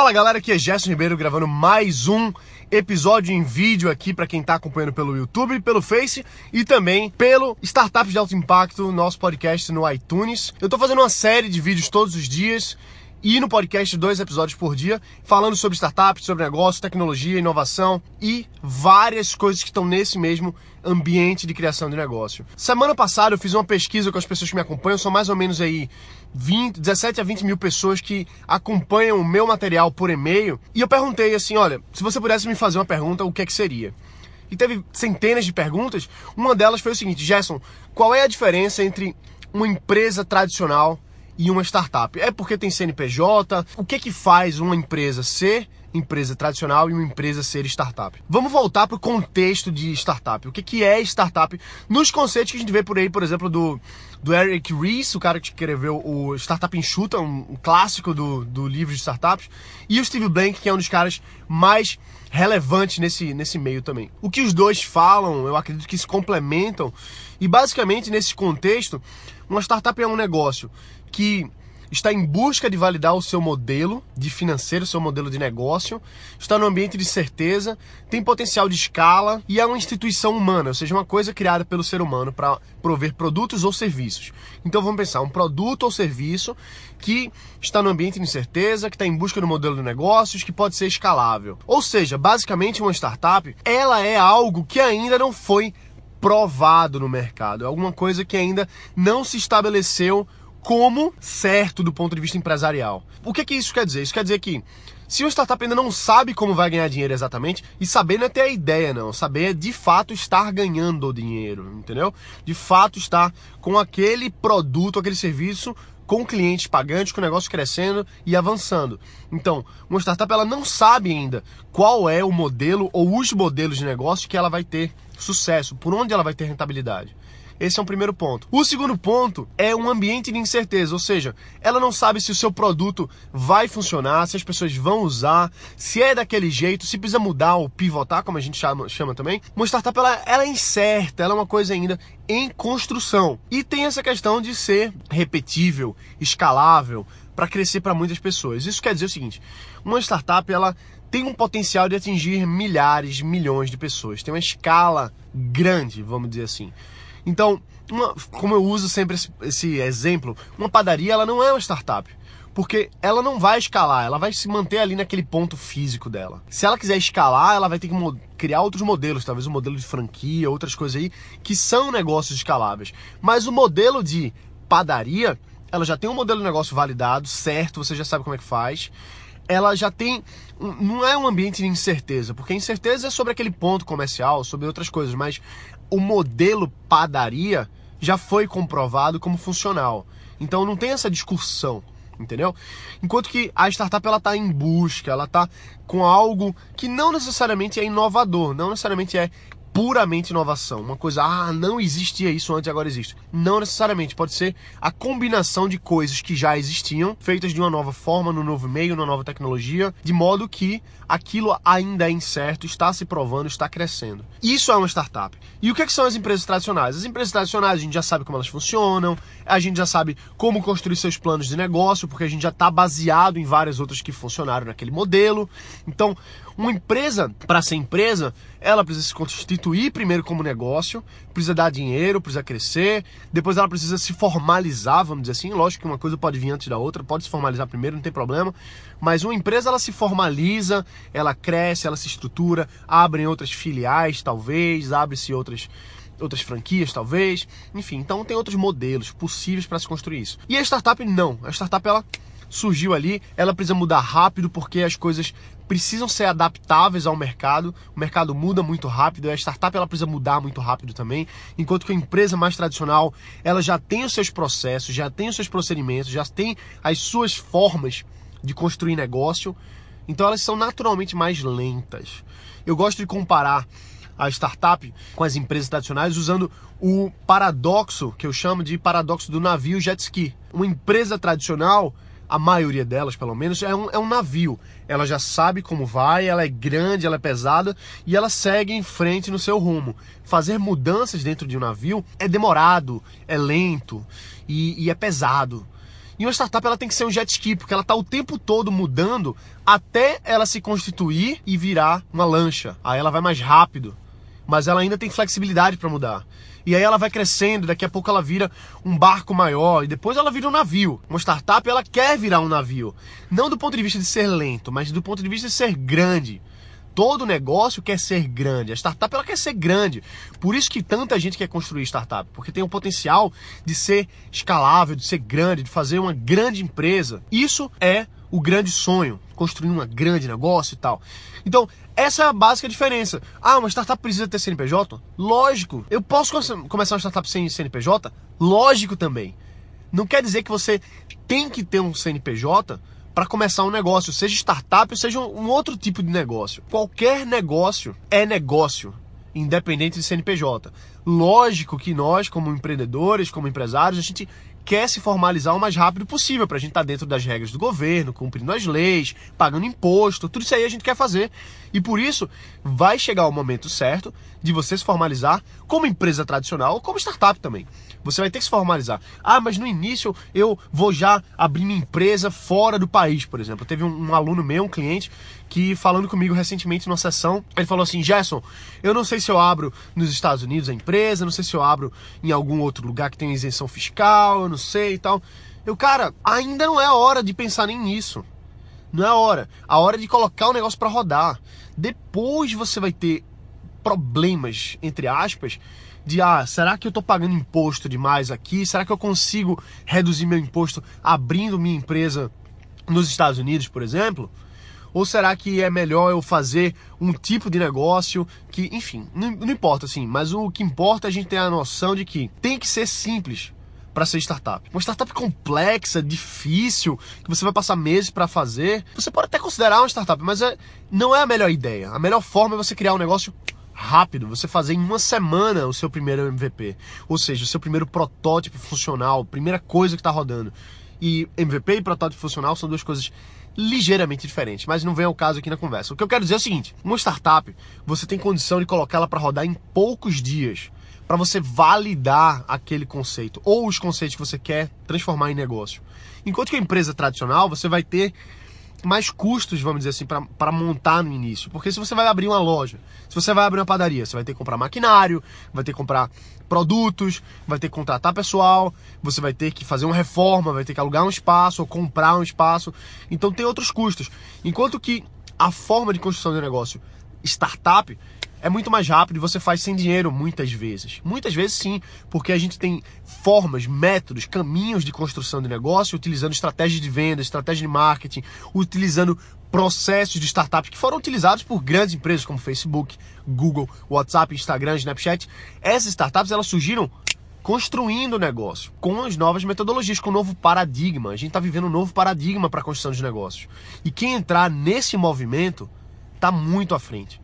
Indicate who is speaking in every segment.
Speaker 1: Fala galera, aqui é Gerson Ribeiro gravando mais um episódio em vídeo aqui para quem está acompanhando pelo YouTube, pelo Face e também pelo Startups de Alto Impacto, nosso podcast no iTunes. Eu estou fazendo uma série de vídeos todos os dias e no podcast dois episódios por dia, falando sobre startups, sobre negócio, tecnologia, inovação e várias coisas que estão nesse mesmo ambiente de criação de negócio. Semana passada eu fiz uma pesquisa com as pessoas que me acompanham, são mais ou menos aí 20, 17 a 20 mil pessoas que acompanham o meu material por e-mail e eu perguntei assim, olha, se você pudesse me fazer uma pergunta, o que é que seria? E teve centenas de perguntas. Uma delas foi o seguinte, Gerson, qual é a diferença entre uma empresa tradicional e uma startup? É porque tem CNPJ? O que que faz uma empresa ser empresa tradicional e uma empresa ser startup? Vamos voltar para o contexto de startup. O que que é startup? Nos conceitos que a gente vê por aí, por exemplo, do, do Eric Ries, o cara que escreveu o Startup Enxuta, um, clássico do, do livro de startups, e o Steve Blank, que é um dos caras mais relevantes nesse, nesse meio também. O que os dois falam, eu acredito que se complementam, e basicamente nesse contexto, uma startup é um negócio que está em busca de validar o seu modelo de financeiro, o seu modelo de negócio, está no ambiente de certeza, tem potencial de escala e é uma instituição humana, ou seja, uma coisa criada pelo ser humano para prover produtos ou serviços. Então vamos pensar, um produto ou serviço que está no ambiente de incerteza, que está em busca do modelo de negócios, que pode ser escalável. Ou seja, basicamente uma startup, ela é algo que ainda não foi provado no mercado, é alguma coisa que ainda não se estabeleceu como certo do ponto de vista empresarial. O que, que isso quer dizer? Isso quer dizer que se uma startup ainda não sabe como vai ganhar dinheiro exatamente, e saber não é ter a ideia, não. Saber é de fato estar ganhando dinheiro, entendeu? De fato estar com aquele produto, aquele serviço com clientes pagantes, com o negócio crescendo e avançando. Então, uma startup ela não sabe ainda qual é o modelo ou os modelos de negócio que ela vai ter sucesso, por onde ela vai ter rentabilidade. Esse é um primeiro ponto. O segundo ponto é um ambiente de incerteza, ou seja, ela não sabe se o seu produto vai funcionar, se as pessoas vão usar, se é daquele jeito, se precisa mudar ou pivotar, como a gente chama, chama também. Uma startup ela, ela é incerta, ela é uma coisa ainda em construção. E tem essa questão de ser repetível, escalável, para crescer para muitas pessoas. Isso quer dizer o seguinte: uma startup ela tem um potencial de atingir milhares, milhões de pessoas, tem uma escala grande, vamos dizer assim. Então, uma, como eu uso sempre esse, esse exemplo, uma padaria ela não é uma startup porque ela não vai escalar, ela vai se manter ali naquele ponto físico dela. Se ela quiser escalar, ela vai ter que criar outros modelos, talvez um modelo de franquia, outras coisas aí, que são negócios escaláveis. Mas o modelo de padaria, ela já tem um modelo de negócio validado, certo, você já sabe como é que faz. Ela já tem. Não é um ambiente de incerteza, porque a incerteza é sobre aquele ponto comercial, sobre outras coisas, mas o modelo padaria já foi comprovado como funcional. Então não tem essa discussão, entendeu? Enquanto que a startup ela está em busca, ela está com algo que não necessariamente é inovador, não necessariamente é puramente inovação. Uma coisa, ah, não existia isso antes, agora existe. Não necessariamente, pode ser a combinação de coisas que já existiam, feitas de uma nova forma, no novo meio, numa nova tecnologia, de modo que aquilo ainda é incerto, está se provando, está crescendo. Isso é uma startup. E o que, é que são as empresas tradicionais? As empresas tradicionais, a gente já sabe como elas funcionam, a gente já sabe como construir seus planos de negócio, porque a gente já está baseado em várias outras que funcionaram naquele modelo. Então, uma empresa, para ser empresa, ela precisa se constituir primeiro como negócio, precisa dar dinheiro, precisa crescer, depois ela precisa se formalizar, vamos dizer assim. Lógico que uma coisa pode vir antes da outra, pode se formalizar primeiro, não tem problema. Mas uma empresa ela se formaliza, ela cresce, ela se estrutura, abrem outras filiais, talvez, abre-se outras outras franquias, talvez. Enfim, então tem outros modelos possíveis para se construir isso. E a startup não. A startup ela surgiu ali, ela precisa mudar rápido porque as coisas precisam ser adaptáveis ao mercado. O mercado muda muito rápido, a startup ela precisa mudar muito rápido também, enquanto que a empresa mais tradicional, ela já tem os seus processos, já tem os seus procedimentos, já tem as suas formas de construir negócio. Então elas são naturalmente mais lentas. Eu gosto de comparar a startup com as empresas tradicionais usando o paradoxo que eu chamo de paradoxo do navio jet ski. Uma empresa tradicional a maioria delas, pelo menos, é um, é um navio. Ela já sabe como vai, ela é grande, ela é pesada e ela segue em frente no seu rumo. Fazer mudanças dentro de um navio é demorado, é lento e, e é pesado. E uma startup ela tem que ser um jet ski, porque ela está o tempo todo mudando até ela se constituir e virar uma lancha. Aí ela vai mais rápido, mas ela ainda tem flexibilidade para mudar. E aí ela vai crescendo, daqui a pouco ela vira um barco maior e depois ela vira um navio. Uma startup ela quer virar um navio, não do ponto de vista de ser lento, mas do ponto de vista de ser grande. Todo negócio quer ser grande. A startup ela quer ser grande. Por isso que tanta gente quer construir startup, porque tem o potencial de ser escalável, de ser grande, de fazer uma grande empresa. Isso é o grande sonho, construir um grande negócio e tal. Então, essa é a básica diferença. Ah, uma startup precisa ter CNPJ? Lógico. Eu posso começar uma startup sem CNPJ? Lógico também. Não quer dizer que você tem que ter um CNPJ para começar um negócio, seja startup, seja um outro tipo de negócio. Qualquer negócio é negócio, independente de CNPJ. Lógico que nós, como empreendedores, como empresários, a gente quer se formalizar o mais rápido possível para a gente estar tá dentro das regras do governo, cumprindo as leis, pagando imposto, tudo isso aí a gente quer fazer. E por isso vai chegar o momento certo de você se formalizar como empresa tradicional ou como startup também. Você vai ter que se formalizar. Ah, mas no início eu vou já abrir minha empresa fora do país, por exemplo. Teve um, um aluno meu, um cliente, que falando comigo recentemente numa sessão, ele falou assim: Gerson, eu não sei se eu abro nos Estados Unidos a empresa, não sei se eu abro em algum outro lugar que tem isenção fiscal, eu não sei e tal. Eu, cara, ainda não é hora de pensar nem nisso. Não é hora. A hora de colocar o negócio para rodar. Depois você vai ter problemas, entre aspas, de ah, será que eu estou pagando imposto demais aqui? Será que eu consigo reduzir meu imposto abrindo minha empresa nos Estados Unidos, por exemplo? Ou será que é melhor eu fazer um tipo de negócio que, enfim, não, não importa assim, mas o que importa é a gente ter a noção de que tem que ser simples para ser startup. Uma startup complexa, difícil, que você vai passar meses para fazer, você pode até considerar uma startup, mas é, não é a melhor ideia. A melhor forma é você criar um negócio rápido, você fazer em uma semana o seu primeiro MVP, ou seja, o seu primeiro protótipo funcional, primeira coisa que está rodando. E MVP e protótipo funcional são duas coisas ligeiramente diferentes, mas não vem ao caso aqui na conversa. O que eu quero dizer é o seguinte: uma startup, você tem condição de colocá-la para rodar em poucos dias, para você validar aquele conceito ou os conceitos que você quer transformar em negócio. Enquanto que a empresa tradicional, você vai ter mais custos, vamos dizer assim, para montar no início. Porque se você vai abrir uma loja, se você vai abrir uma padaria, você vai ter que comprar maquinário, vai ter que comprar produtos, vai ter que contratar pessoal, você vai ter que fazer uma reforma, vai ter que alugar um espaço ou comprar um espaço. Então tem outros custos. Enquanto que a forma de construção de negócio startup é muito mais rápido e você faz sem dinheiro muitas vezes. Muitas vezes sim, porque a gente tem formas, métodos, caminhos de construção de negócio, utilizando estratégias de venda, estratégia de marketing, utilizando processos de startups que foram utilizados por grandes empresas como Facebook, Google, WhatsApp, Instagram, Snapchat. Essas startups elas surgiram construindo o negócio com as novas metodologias, com o novo paradigma. A gente está vivendo um novo paradigma para a construção de negócios. E quem entrar nesse movimento está muito à frente.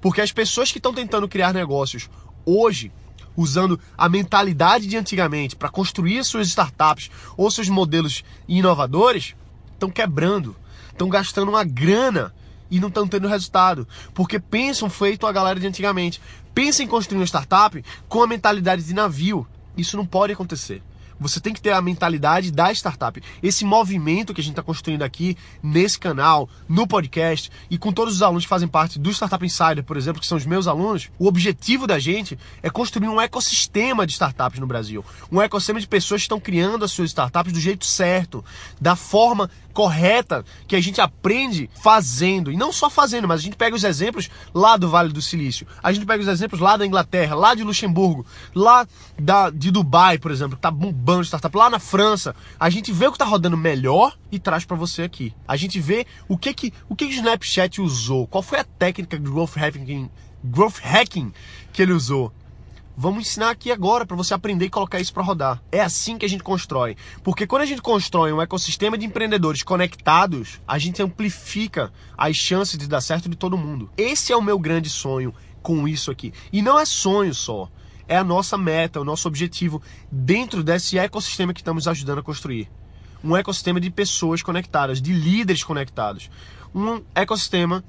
Speaker 1: Porque as pessoas que estão tentando criar negócios hoje, usando a mentalidade de antigamente para construir suas startups ou seus modelos inovadores, estão quebrando, estão gastando uma grana e não estão tendo resultado. Porque pensam feito a galera de antigamente. Pensam em construir uma startup com a mentalidade de navio. Isso não pode acontecer. Você tem que ter a mentalidade da startup. Esse movimento que a gente está construindo aqui nesse canal, no podcast e com todos os alunos que fazem parte do Startup Insider, por exemplo, que são os meus alunos, o objetivo da gente é construir um ecossistema de startups no Brasil. Um ecossistema de pessoas que estão criando as suas startups do jeito certo, da forma correta que a gente aprende fazendo. E não só fazendo, mas a gente pega os exemplos lá do Vale do Silício. A gente pega os exemplos lá da Inglaterra, lá de Luxemburgo, lá da, de Dubai, por exemplo, que tá bombando startup, lá na França. A gente vê o que tá rodando melhor e traz para você aqui. A gente vê o que que o que, que o Snapchat usou, qual foi a técnica de growth hacking, growth hacking que ele usou. Vamos ensinar aqui agora para você aprender e colocar isso para rodar. É assim que a gente constrói. Porque quando a gente constrói um ecossistema de empreendedores conectados, a gente amplifica as chances de dar certo de todo mundo. Esse é o meu grande sonho com isso aqui. E não é sonho só. É a nossa meta, o nosso objetivo dentro desse ecossistema que estamos ajudando a construir. Um ecossistema de pessoas conectadas, de líderes conectados. Um ecossistema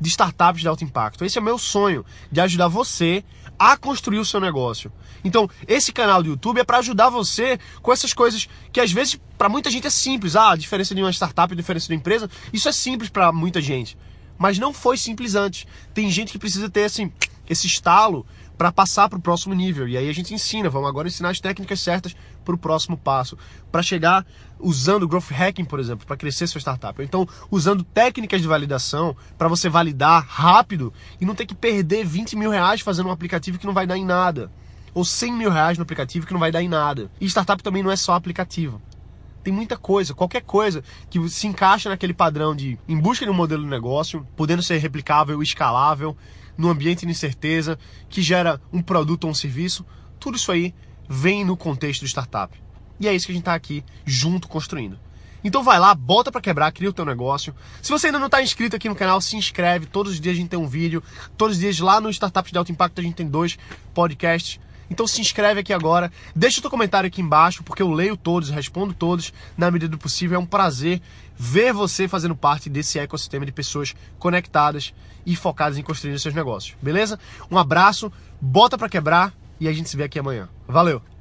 Speaker 1: de startups de alto impacto. Esse é o meu sonho, de ajudar você a construir o seu negócio. Então, esse canal do YouTube é para ajudar você com essas coisas que às vezes para muita gente é simples. Ah, a diferença de uma startup e a diferença de uma empresa, isso é simples para muita gente. Mas não foi simples antes. Tem gente que precisa ter assim, esse estalo para passar para o próximo nível. E aí a gente ensina, vamos agora ensinar as técnicas certas para o próximo passo, para chegar usando growth hacking, por exemplo, para crescer sua startup. Então, usando técnicas de validação para você validar rápido e não ter que perder 20 mil reais fazendo um aplicativo que não vai dar em nada. Ou 100 mil reais no aplicativo que não vai dar em nada. E startup também não é só aplicativo. Tem muita coisa, qualquer coisa que se encaixa naquele padrão de em busca de um modelo de negócio, podendo ser replicável, escalável, num ambiente de incerteza, que gera um produto ou um serviço, tudo isso aí vem no contexto do startup. E é isso que a gente está aqui junto construindo. Então vai lá, bota para quebrar, cria o teu negócio. Se você ainda não está inscrito aqui no canal, se inscreve. Todos os dias a gente tem um vídeo. Todos os dias lá no Startups de Alto Impacto a gente tem dois podcasts. Então se inscreve aqui agora, deixa o teu comentário aqui embaixo, porque eu leio todos, respondo todos na medida do possível. É um prazer ver você fazendo parte desse ecossistema de pessoas conectadas e focadas em construir seus negócios. Beleza? Um abraço, bota para quebrar e a gente se vê aqui amanhã. Valeu!